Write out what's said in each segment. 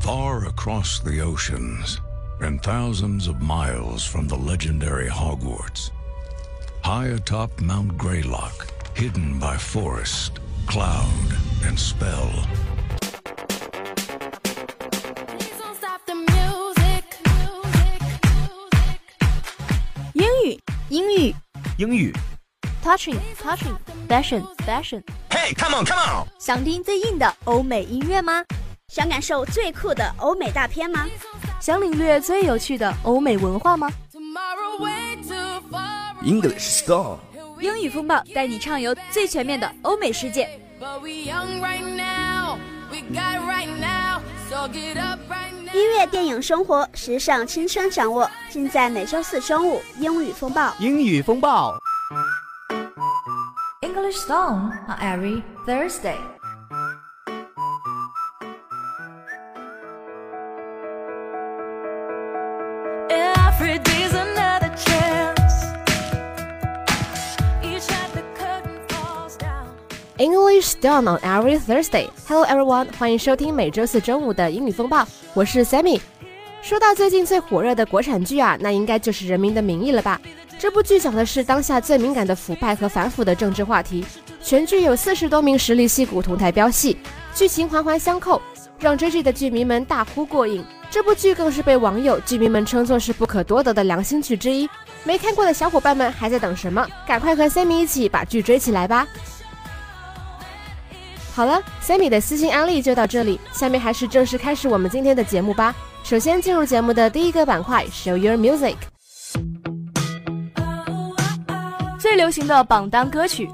Far across the oceans and thousands of miles from the legendary Hogwarts, high atop Mount Greylock, hidden by forest, cloud, and spell. Please don't stop the music. music, music. 英语，英语英语，touching touching fashion fashion。 ，Hey, come on, come on！想听最硬的欧美音乐吗？ 想感受最酷的欧美大片吗？想领略最有趣的欧美文化吗？English star 英语风暴带你畅游最全面的欧美世界。音乐电影生活时尚青春掌握尽在每周四中午。英语风暴。英语风暴 english song on every thursday. English done on every Thursday. Hello everyone，欢迎收听每周四中午的英语风暴，我是 Sammy。说到最近最火热的国产剧啊，那应该就是《人民的名义》了吧？这部剧讲的是当下最敏感的腐败和反腐的政治话题。全剧有四十多名实力戏骨同台飙戏，剧情环环相扣，让追剧的剧迷们大呼过瘾。这部剧更是被网友、剧迷们称作是不可多得的良心剧之一。没看过的小伙伴们还在等什么？赶快和 Sammy 一起把剧追起来吧！好了，Sammy 的私信安利就到这里，下面还是正式开始我们今天的节目吧。首先进入节目的第一个板块，Show Your Music，最流行的榜单歌曲。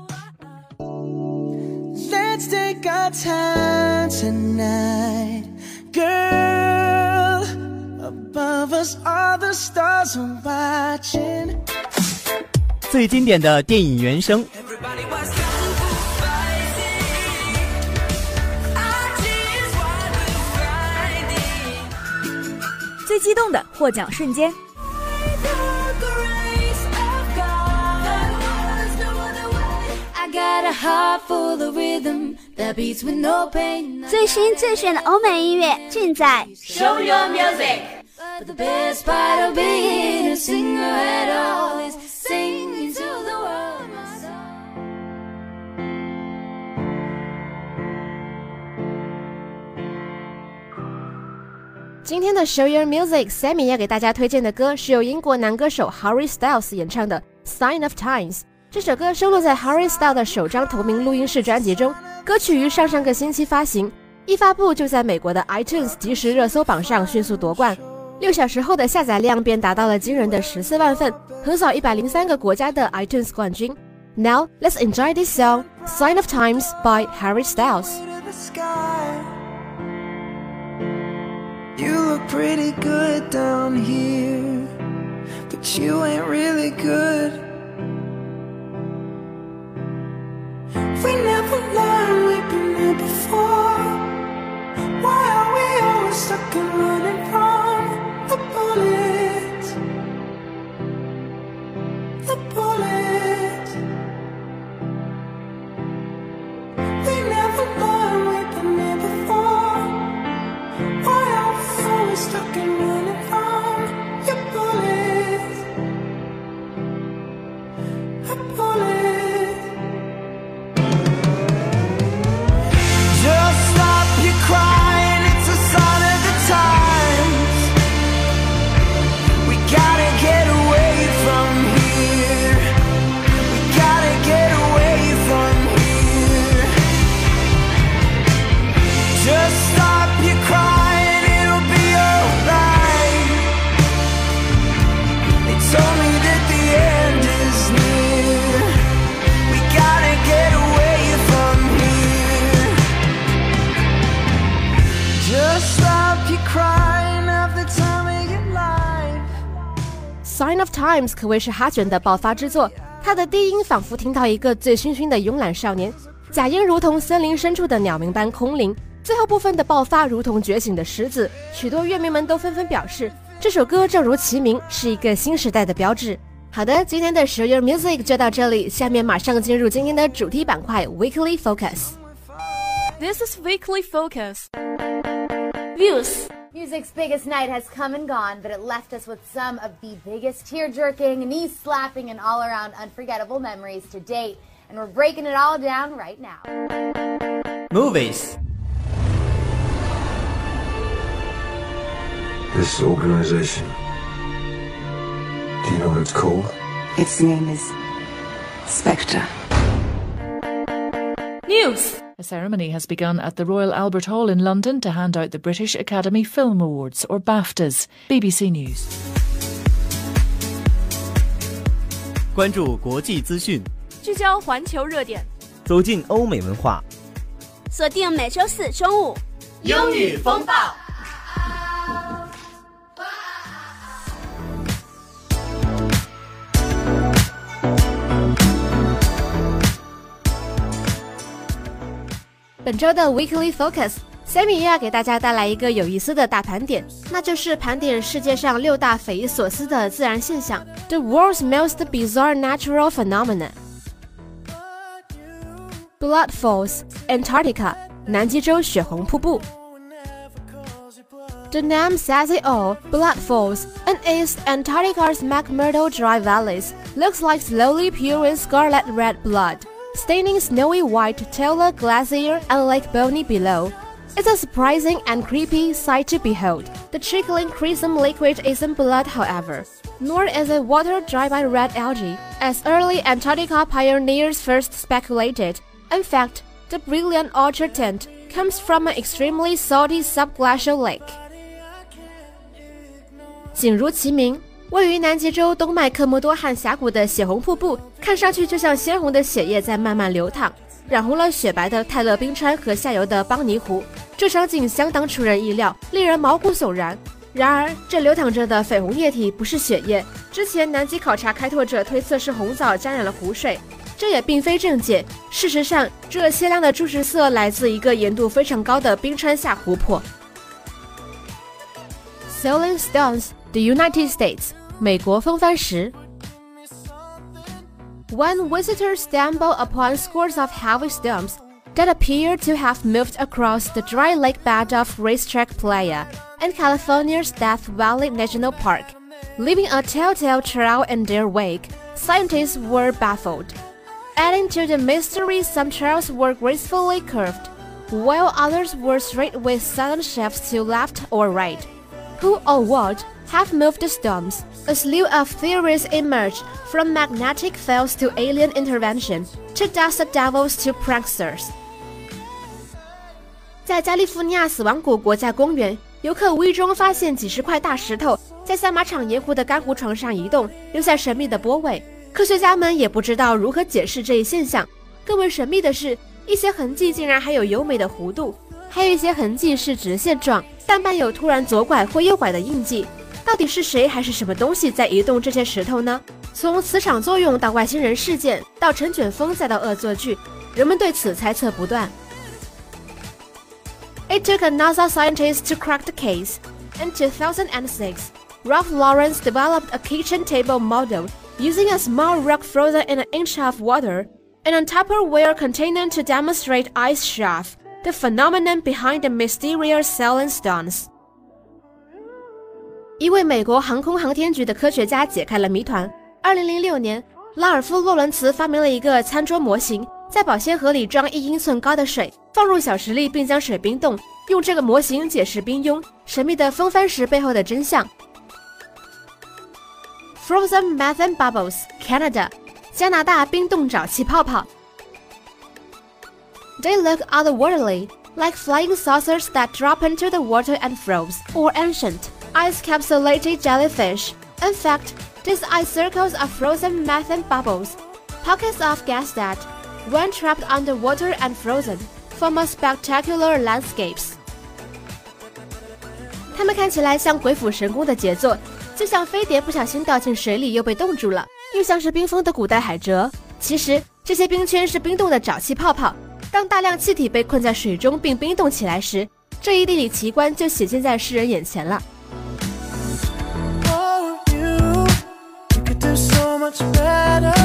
Let's take our time tonight, girl. Above us, all the stars are watching. 最经典的电影原声，最激动的获奖瞬间。最新最炫的欧美音乐尽在。今天的 Show Your Music，Sammy 要给大家推荐的歌是由英国男歌手 Harry Styles 演唱的《Sign of Times》。这首歌收录在 Harry Styles 的首张同名录音室专辑中，歌曲于上上个星期发行，一发布就在美国的 iTunes 即时热搜榜上迅速夺冠。六小时后的下载量便达到了惊人的十四万份，横扫一百零三个国家的 iTunes 冠军。Now let's enjoy this song, "Sign of Times" by Harry Styles. You look pretty good down here, but you ain't really good. Sign of Times 可谓是哈卷的爆发之作，它的低音仿佛听到一个醉醺醺的慵懒少年，假音如同森林深处的鸟鸣般空灵，最后部分的爆发如同觉醒的狮子，许多乐迷们都纷纷表示，这首歌正如其名，是一个新时代的标志。好的，今天的 Show Your Music 就到这里，下面马上进入今天的主题板块 Weekly Focus。This is Weekly Focus. Views Music's biggest night has come and gone, but it left us with some of the biggest tear jerking, knee slapping, and all around unforgettable memories to date. And we're breaking it all down right now. Movies. This organization. Do you know what it's called? Its name is Spectre. News! A ceremony has begun at the Royal Albert Hall in London to hand out the British Academy Film Awards, or BAFTAs. BBC News. 关注国际资讯，聚焦环球热点，走进欧美文化。锁定每周四中午，英语风暴。 本周的 Weekly Focus，Sammy 要给大家带来一个有意思的大盘点，那就是盘点世界上六大匪夷所思的自然现象，The world's most bizarre natural phenomena。Blood Falls, Antarctica，南极洲血红瀑布。The name says it all. Blood Falls, and East Antarctica's McMurdo Dry Valleys, looks like slowly pouring scarlet red blood staining snowy white Taylor Glacier and Lake Bonny below. It's a surprising and creepy sight to behold. The trickling crimson liquid isn't blood, however, nor is it water dried by red algae, as early Antarctica pioneers first speculated. In fact, the brilliant ultra tint comes from an extremely salty subglacial lake. 景如其名， 位于南极洲东麦克默多汗峡谷的血红瀑布，看上去就像鲜红的血液在慢慢流淌，染红了雪白的泰勒冰川和下游的邦尼湖。这场景相当出人意料，令人毛骨悚然。然而，这流淌着的绯红液体不是血液。之前南极考察开拓者推测是红藻沾染了湖水，这也并非正解。事实上，这鲜亮的朱石色来自一个盐度非常高的冰川下湖泊。Sailing stones, the United States. 美国风帆石。When visitors stumble upon scores of heavy stones that appear to have moved across the dry lake bed of Racetrack Playa in California's Death Valley National Park, leaving a telltale trail in their wake, scientists were baffled. Adding to the mystery, some trails were gracefully curved, while others were straight with sudden shifts to left or right. Who or what have moved the stones? A slew of theories emerge, from magnetic fields to alien intervention to dust devils to pranksters. 在加利福尼亚死亡谷国家公园，游客无意中发现几十块大石头在赛马场盐湖的干湖床上移动，留下神秘的波纹。科学家们也不知道如何解释这一现象。更为神秘的是，一些痕迹竟然还有优美的弧度，还有一些痕迹是直线状，但伴有突然左拐或右拐的印记。到底是谁还是什么东西在移动这些石头呢？从磁场作用到外星人事件，到陈卷风再到恶作剧，人们对此猜测不断。It took a NASA scientist to crack the case. In 2006, Ralph Lawrence developed a kitchen table model using a small rock frozen in an inch of water and a Tupperware container to demonstrate ice sheath, the phenomenon behind the mysterious Selene stones. 一位美国航空航天局的科学家解开了谜团。二零零六年，拉尔夫·洛伦茨发明了一个餐桌模型，在保鲜盒里装一英寸高的水，放入小石粒，并将水冰冻，用这个模型解释冰拥神秘的风帆石背后的真相。Frozen methane bubbles, Canada，加拿大冰冻沼气泡泡。They look otherworldly, like flying saucers that drop into the water and froze, or ancient ice capsulated jellyfish. In fact, these ice circles are frozen methane bubbles, pockets of gas that, when trapped underwater and frozen, form a spectacular landscapes. 它们看起来像鬼斧神工的杰作，就像飞碟不小心掉进水里又被冻住了，又像是冰封的古代海蜇。其实，这些冰圈是冰冻的沼气泡泡。当大量气体被困在水中并冰冻起来时，这一地理奇观就显现在世人眼前了。much better.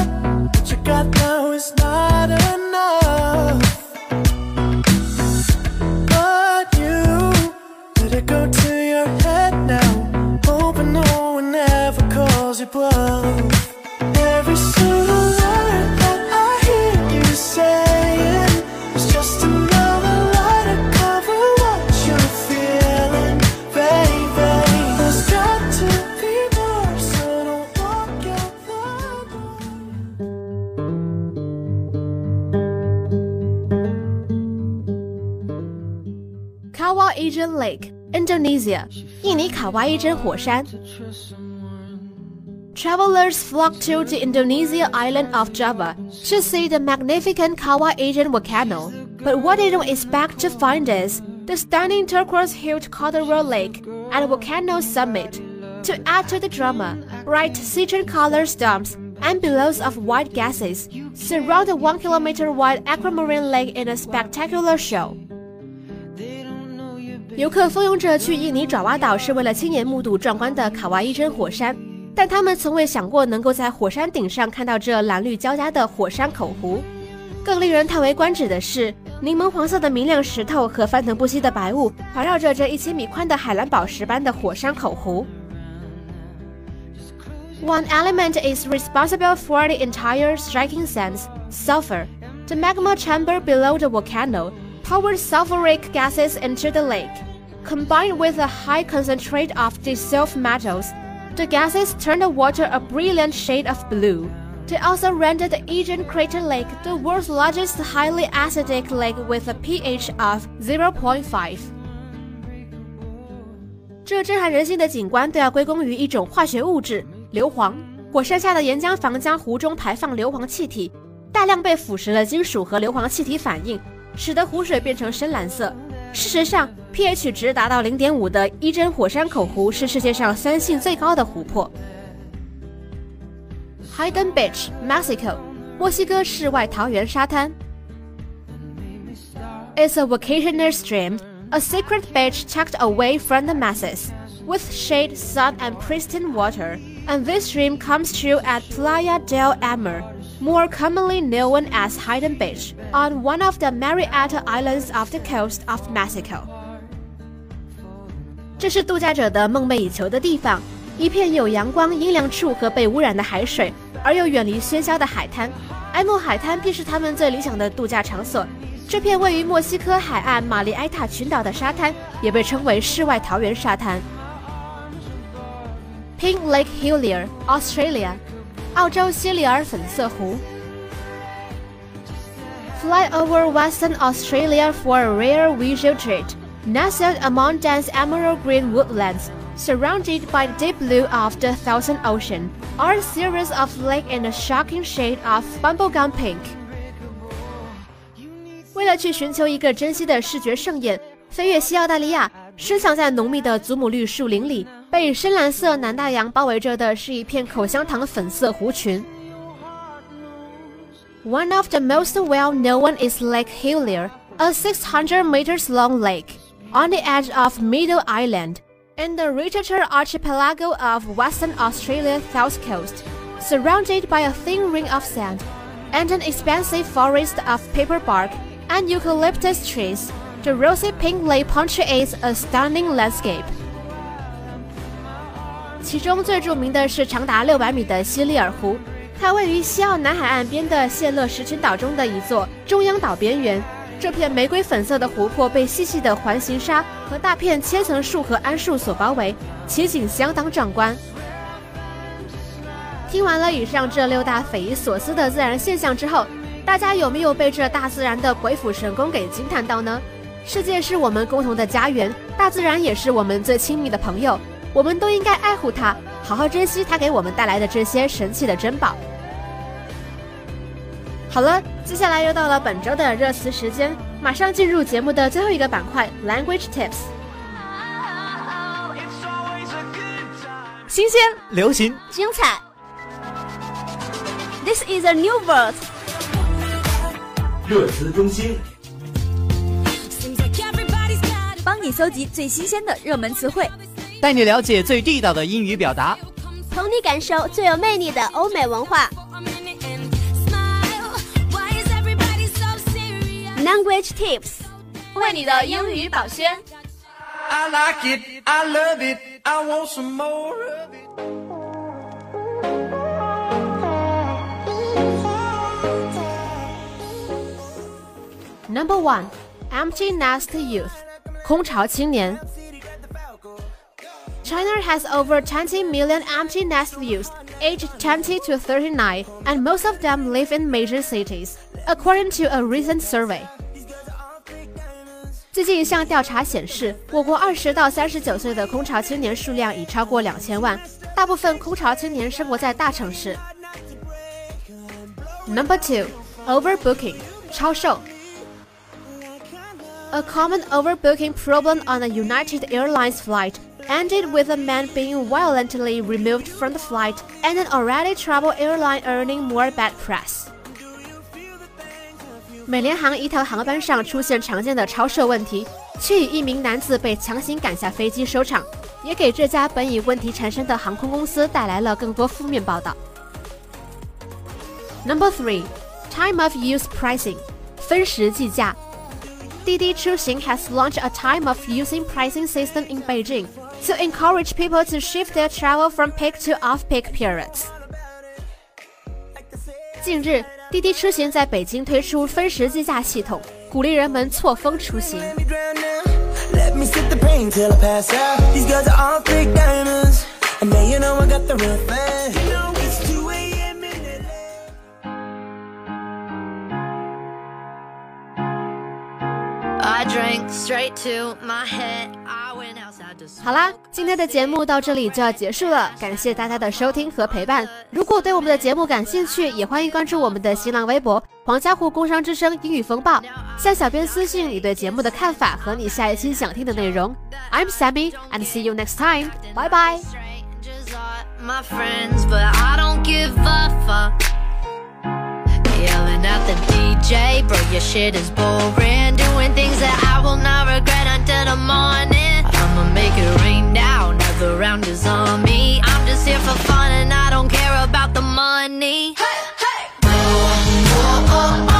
What you got now is not enough. But you let it go to your head now. Hoping no one ever calls you bluff. Indonesia, 印尼卡哇伊珍火山。Travelers flock to the Indonesia island of Java to see the magnificent Kawah Ijen volcano. But what they don't expect to find is the stunning turquoise-hued Caldera Lake at volcano summit. To add to the drama, bright citron-colored stumps and billows of white gases surround the one kilometer wide aquamarine lake in a spectacular show. 游客蜂拥着去印尼爪哇岛，是为了亲眼目睹壮观的卡哇伊真火山，但他们从未想过能够在火山顶上看到这蓝绿交加的火山口湖。更令人叹为观止的是，柠檬黄色的明亮石头和翻腾不息的白雾环绕着这一千米宽的海蓝宝石般的火山口湖。One element is responsible for the entire striking sense sulfur. The magma chamber below the volcano poured sulfuric gases into the lake. Combined with a high concentrate of dissolved metals, the gases turned the water a brilliant shade of blue. They also rendered the Aegean Crater Lake the world's largest highly acidic lake with a pH of 0.5. 这震撼人心的景观都要归功于一种化学物质硫磺。火山下的岩浆房将湖中排放硫磺气体，大量被腐蚀的金属和硫磺气体反应， 使得湖水变成深蓝色。事实上，pH 值达到零点五的伊真火山口湖是世界上酸性最高的湖泊。Hayden Beach, Mexico，墨西哥世外桃源沙滩。It's a vacationer stream, a secret beach tucked away from the masses, with shade, sun, and pristine water. And this stream comes true at Playa del Amor, More commonly known as Hayden Beach, on one of the Marietta Islands off the coast of Mexico. 这是度假者的梦寐以求的地方，一片有阳光、阴凉处和被污染的海水，而又远离喧嚣的海滩。埃莫海滩便是他们最理想的度假场所。这片位于墨西哥海岸玛丽埃塔群岛的沙滩，也被称为世外桃源沙滩。Pink Lake Hillier, Australia，澳洲西里尔粉色湖。Fly over Western Australia for a rare visual treat. Nestled among dense emerald green woodlands, surrounded by the deep blue of the Thousand Ocean, are a series of lakes in a shocking shade of bubblegum pink. 为了去寻求一个珍稀的视觉盛宴，飞越西澳大利亚，深藏在浓密的祖母绿树林里， 被深蓝色南大洋包围着的是一片口香糖粉色湖群。One of the most well-known is Lake Hillier, a 600 meters long lake on the edge of Middle Island in the Richard archipelago of Western Australia's south coast, surrounded by a thin ring of sand and an expansive forest of paper bark and eucalyptus trees. The rosy pink lake punctuates a stunning landscape. 其中最著名的是长达六百米的西利尔湖，它位于西澳南海岸边的谢勒石群岛中的一座中央岛边缘。这片玫瑰粉色的湖泊被细细的环形沙和大片千层树和桉树所包围，奇景相当壮观。听完了以上这六大匪夷所思的自然现象之后，大家有没有被这大自然的鬼斧神工给惊叹到呢？世界是我们共同的家园，大自然也是我们最亲密的朋友，我们都应该爱护它，好好珍惜它给我们带来的这些神奇的珍宝。好了，接下来又到了本周的热词时间，马上进入节目的最后一个板块 ——Language Tips。新鲜、流行、精彩。This is a new world。热词中心，帮你搜集最新鲜的热门词汇，带你了解最地道的英语表达，同你感受最有魅力的欧美文化。Language Tips，为你的英语保鲜。I like it, I love it, I want some more of it. Number one, empty nest youth，空巢青年。China has over 20 million empty nest youth aged 20 to 39, and most of them live in major cities, according to a recent survey. 最近一项调查显示，我国二十到三十九岁的空巢青年数量已超过两千万，大部分空巢青年生活在大城市。Number two, overbooking，超售。A common overbooking problem on a United Airlines flight ended with a man being violently removed from the flight and an already troubled airline earning more bad press. 美联航一条航班上出现常见的超售问题，却以一名男子被强行赶下飞机收场，也给这家本已问题缠身的航空公司带来了更多负面报道。Number three, time of use pricing，分时计价。滴滴出行 has launched a time of using pricing system in Beijing to encourage people to shift their travel from peak to off-peak periods. 近日，滴滴出行在北京推出分时计价系统，鼓励人们错峰出行。 Let me sip the pain till I pass out. These girls are all fake diamonds. And now you know I got the real thing. You know it's 2 a.m. in I drank straight to my head. I went outside to 好啦，今天的节目到这里就要结束了，感谢大家的收听和陪伴。如果对我们的节目感兴趣，也欢迎关注我们的新浪微博“黄家湖工商之声英语风暴”，向小编私信你对节目的看法和你下一期想听的内容。I'm Sammy and see you next time. Bye bye. I'ma make it rain now. Another round is on me. I'm just here for fun and I don't care about the money. Hey, hey. No, no, oh, oh.